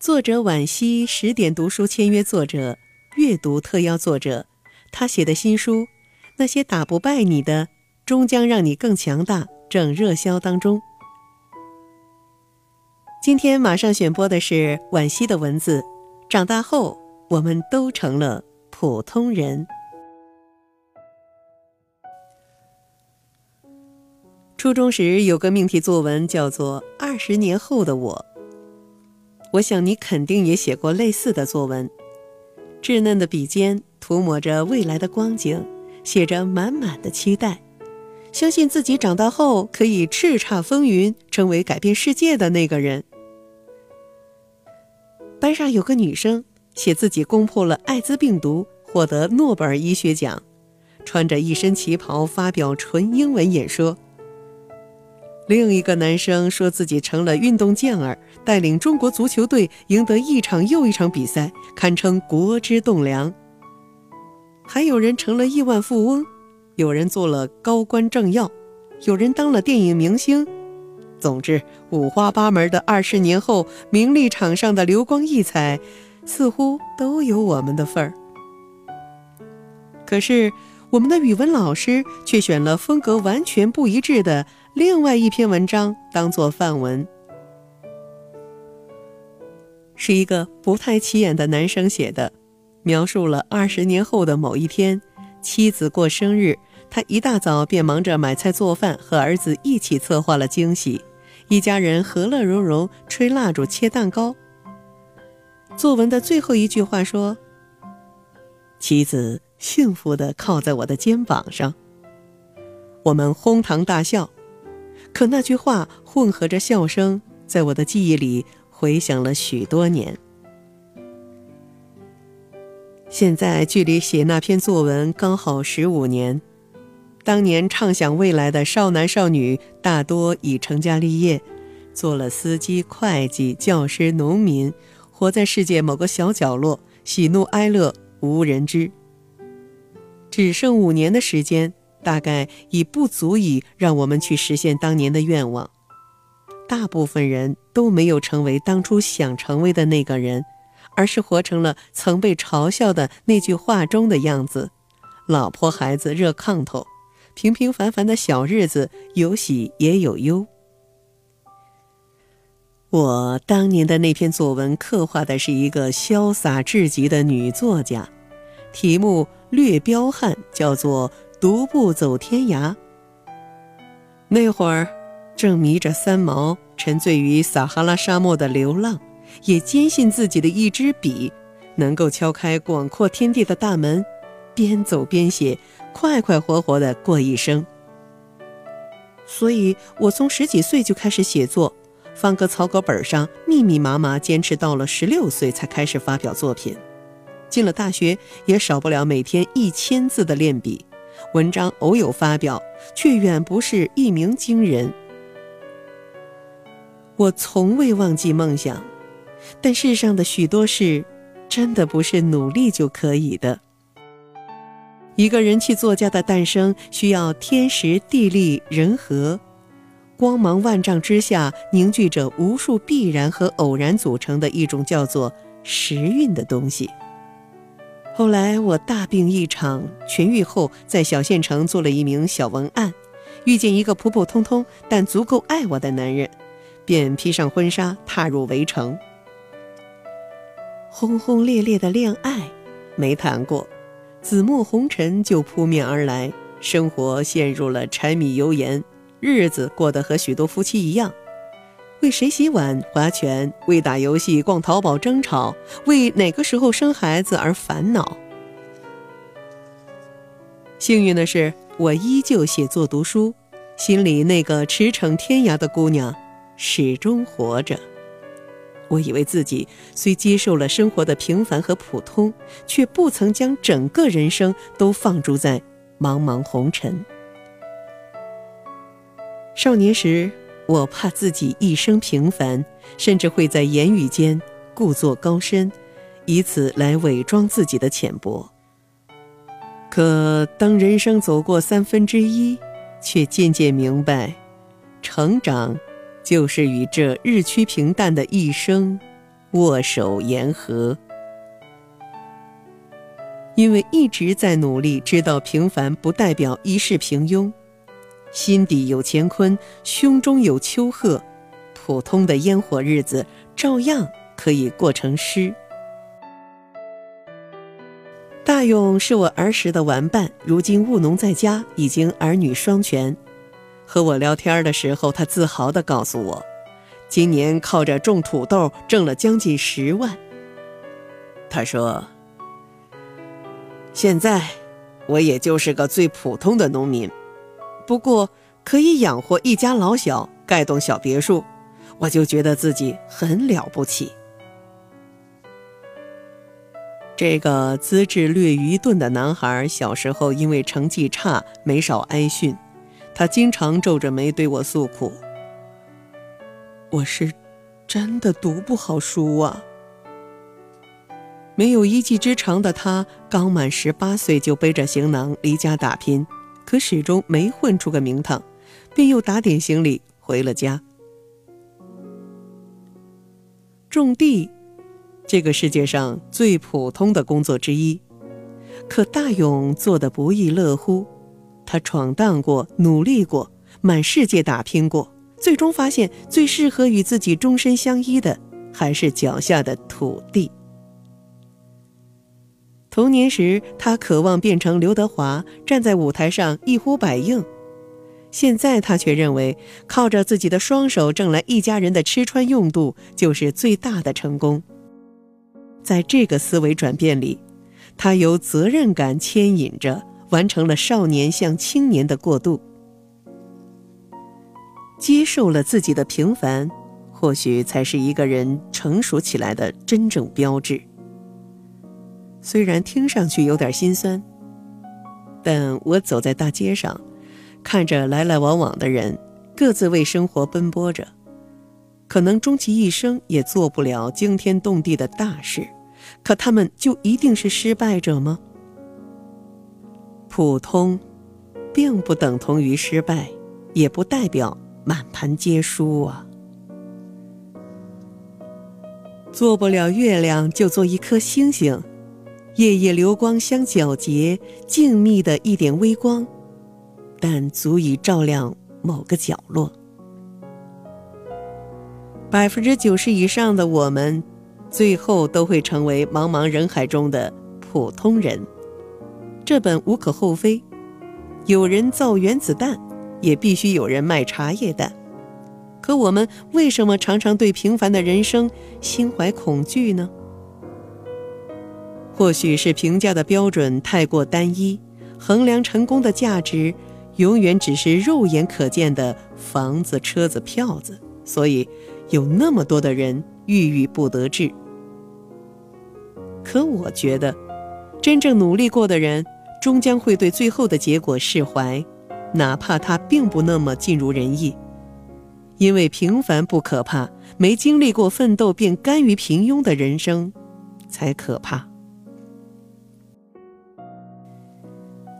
作者惋惜十点读书签约作者，阅读特邀作者，他写的新书《那些打不败你的，终将让你更强大》正热销当中。今天马上选播的是惋惜的文字。长大后，我们都成了普通人。初中时有个命题作文叫做《二十年后的我》。我想你肯定也写过类似的作文，稚嫩的笔尖涂抹着未来的光景，写着满满的期待，相信自己长大后可以叱咤风云，成为改变世界的那个人。班上有个女生写自己攻破了艾滋病毒，获得诺贝尔医学奖，穿着一身旗袍发表纯英文演说。另一个男生说自己成了运动健儿，带领中国足球队赢得一场又一场比赛，堪称国之栋梁。还有人成了亿万富翁，有人做了高官政要，有人当了电影明星。总之，五花八门的二十年后，名利场上的流光溢彩，似乎都有我们的份儿。可是，我们的语文老师却选了风格完全不一致的。另外一篇文章当做范文，是一个不太起眼的男生写的，描述了二十年后的某一天，妻子过生日，他一大早便忙着买菜做饭，和儿子一起策划了惊喜，一家人和乐融融，吹蜡烛、切蛋糕。作文的最后一句话说：“妻子幸福地靠在我的肩膀上。”我们哄堂大笑。可那句话混合着笑声，在我的记忆里回响了许多年。现在距离写那篇作文刚好十五年。当年畅想未来的少男少女，大多已成家立业，做了司机、会计、教师、农民，活在世界某个小角落，喜怒哀乐无人知。只剩五年的时间。大概已不足以让我们去实现当年的愿望。大部分人都没有成为当初想成为的那个人，而是活成了曾被嘲笑的那句话中的样子：老婆孩子热炕头，平平凡凡的小日子，有喜也有忧。我当年的那篇作文刻画的是一个潇洒至极的女作家，题目略彪悍，叫做。独步走天涯。那会儿，正迷着三毛，沉醉于撒哈拉沙漠的流浪，也坚信自己的一支笔能够敲开广阔天地的大门，边走边写，快快活活的过一生。所以我从十几岁就开始写作，放个草稿本上，密密麻麻，坚持到了十六岁才开始发表作品。进了大学，也少不了每天一千字的练笔。文章偶有发表，却远不是一鸣惊人。我从未忘记梦想，但世上的许多事，真的不是努力就可以的。一个人气作家的诞生，需要天时地利人和，光芒万丈之下凝聚着无数必然和偶然组成的一种叫做时运的东西。后来我大病一场，痊愈后在小县城做了一名小文案，遇见一个普普通通但足够爱我的男人，便披上婚纱踏入围城。轰轰烈烈的恋爱没谈过，紫陌红尘就扑面而来，生活陷入了柴米油盐，日子过得和许多夫妻一样。为谁洗碗、划拳，为打游戏、逛淘宝争吵，为哪个时候生孩子而烦恼。幸运的是，我依旧写作读书，心里那个驰骋天涯的姑娘始终活着。我以为自己虽接受了生活的平凡和普通，却不曾将整个人生都放逐在茫茫红尘。少年时。我怕自己一生平凡，甚至会在言语间故作高深，以此来伪装自己的浅薄。可当人生走过三分之一，却渐渐明白，成长就是与这日趋平淡的一生握手言和。因为一直在努力，知道平凡不代表一世平庸，心底有乾坤，胸中有丘壑，普通的烟火日子照样可以过成诗。大勇是我儿时的玩伴，如今务农在家，已经儿女双全。和我聊天的时候，他自豪地告诉我，今年靠着种土豆挣了将近十万。他说：“现在我也就是个最普通的农民，不过可以养活一家老小，盖栋小别墅，我就觉得自己很了不起。”这个资质略愚钝的男孩，小时候因为成绩差，没少挨训。他经常皱着眉对我诉苦：“我是真的读不好书啊。”没有一技之长的他，刚满十八岁就背着行囊离家打拼，可始终没混出个名堂，便又打点行李回了家。种地。这个世界上最普通的工作之一，可大勇做的不亦乐乎。他闯荡过，努力过，满世界打拼过，最终发现最适合与自己终身相依的，还是脚下的土地。童年时，他渴望变成刘德华，站在舞台上一呼百应；现在，他却认为靠着自己的双手挣来一家人的吃穿用度，就是最大的成功。在这个思维转变里，他由责任感牵引着，完成了少年向青年的过渡，接受了自己的平凡，或许才是一个人成熟起来的真正标志。虽然听上去有点心酸，但我走在大街上，看着来来往往的人，各自为生活奔波着。可能终其一生也做不了惊天动地的大事，可他们就一定是失败者吗？普通，并不等同于失败，也不代表满盘皆输啊！做不了月亮，就做一颗星星，夜夜流光相皎洁，静谧的一点微光，但足以照亮某个角落。百分之九十以上的我们，最后都会成为茫茫人海中的普通人，这本无可厚非。有人造原子弹，也必须有人卖茶叶蛋。可我们为什么常常对平凡的人生心怀恐惧呢？或许是评价的标准太过单一，衡量成功的价值永远只是肉眼可见的房子、车子、票子，所以。有那么多的人郁郁不得志，可我觉得，真正努力过的人，终将会对最后的结果释怀，哪怕他并不那么尽如人意。因为平凡不可怕，没经历过奋斗便甘于平庸的人生，才可怕。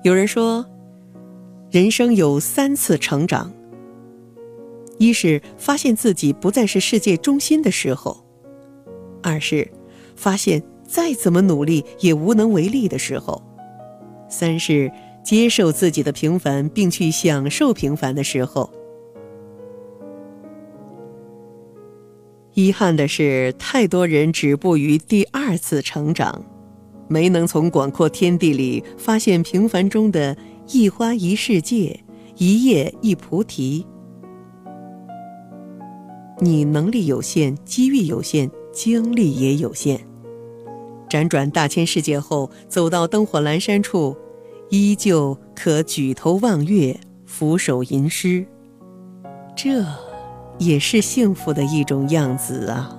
有人说，人生有三次成长。一是发现自己不再是世界中心的时候，二是发现再怎么努力也无能为力的时候，三是接受自己的平凡并去享受平凡的时候。遗憾的是，太多人止步于第二次成长，没能从广阔天地里发现平凡中的一花一世界，一叶一菩提。你能力有限，机遇有限，精力也有限。辗转大千世界后，走到灯火阑珊处，依旧可举头望月，俯首吟诗。这，也是幸福的一种样子啊。